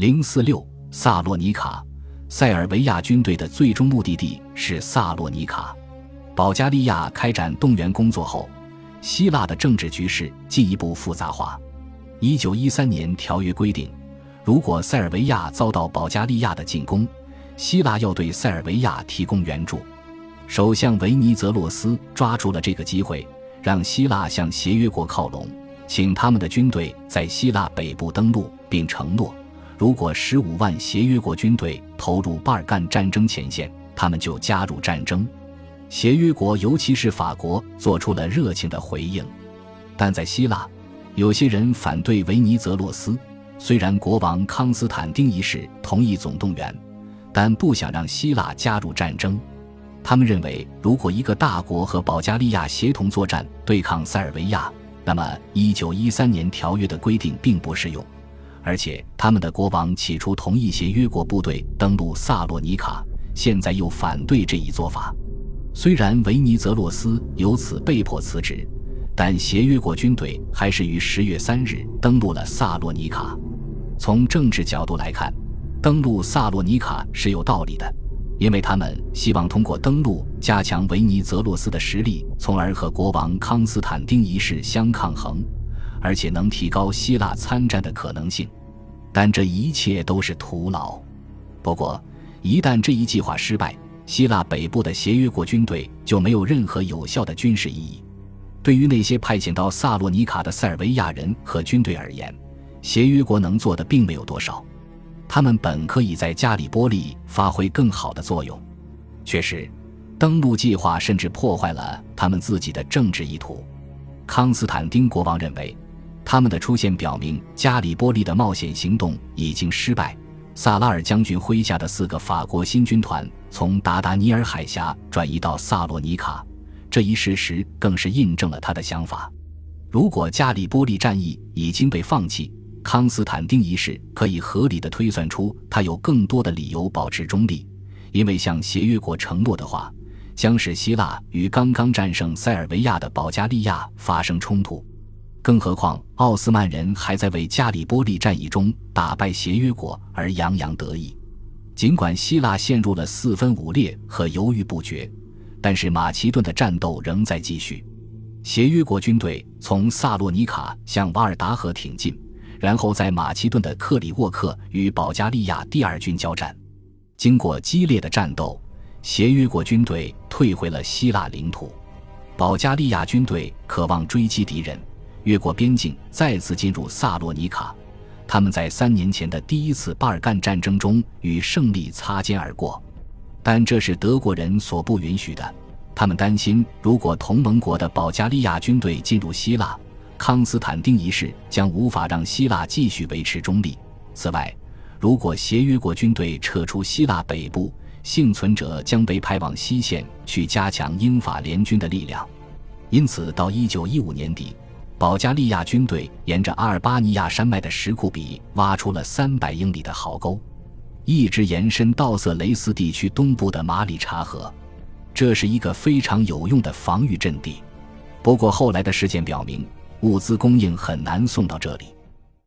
零四六萨洛尼卡，塞尔维亚军队的最终目的地是萨洛尼卡。保加利亚开展动员工作后，希腊的政治局势进一步复杂化。一九一三年条约规定，如果塞尔维亚遭到保加利亚的进攻，希腊要对塞尔维亚提供援助。首相维尼泽洛斯抓住了这个机会，让希腊向协约国靠拢，请他们的军队在希腊北部登陆，并承诺。如果十五万协约国军队投入巴尔干战争前线，他们就加入战争。协约国，尤其是法国，做出了热情的回应。但在希腊，有些人反对维尼泽洛斯。虽然国王康斯坦丁一世同意总动员，但不想让希腊加入战争。他们认为，如果一个大国和保加利亚协同作战对抗塞尔维亚，那么1913年条约的规定并不适用。而且，他们的国王起初同意协约国部队登陆萨洛尼卡，现在又反对这一做法。虽然维尼泽洛斯由此被迫辞职，但协约国军队还是于十月三日登陆了萨洛尼卡。从政治角度来看，登陆萨洛尼卡是有道理的，因为他们希望通过登陆加强维尼泽洛斯的实力，从而和国王康斯坦丁一世相抗衡。而且能提高希腊参战的可能性，但这一切都是徒劳。不过，一旦这一计划失败，希腊北部的协约国军队就没有任何有效的军事意义。对于那些派遣到萨洛尼卡的塞尔维亚人和军队而言，协约国能做的并没有多少。他们本可以在加里波利发挥更好的作用。确实，登陆计划甚至破坏了他们自己的政治意图。康斯坦丁国王认为。他们的出现表明，加里波利的冒险行动已经失败。萨拉尔将军麾下的四个法国新军团从达达尼尔海峡转移到萨洛尼卡，这一事实更是印证了他的想法。如果加里波利战役已经被放弃，康斯坦丁一世可以合理的推算出他有更多的理由保持中立，因为向协约国承诺的话，将使希腊与刚刚战胜塞尔维亚的保加利亚发生冲突。更何况，奥斯曼人还在为加里波利战役中打败协约国而洋洋得意。尽管希腊陷入了四分五裂和犹豫不决，但是马其顿的战斗仍在继续。协约国军队从萨洛尼卡向瓦尔达河挺进，然后在马其顿的克里沃克与保加利亚第二军交战。经过激烈的战斗，协约国军队退回了希腊领土。保加利亚军队渴望追击敌人。越过边境，再次进入萨洛尼卡。他们在三年前的第一次巴尔干战争中与胜利擦肩而过，但这是德国人所不允许的。他们担心，如果同盟国的保加利亚军队进入希腊，康斯坦丁一世将无法让希腊继续维持中立。此外，如果协约国军队撤出希腊北部，幸存者将被派往西线去加强英法联军的力量。因此，到一九一五年底。保加利亚军队沿着阿尔巴尼亚山脉的石库比挖出了三百英里的壕沟，一直延伸到色雷斯地区东部的马里察河。这是一个非常有用的防御阵地。不过，后来的事件表明，物资供应很难送到这里。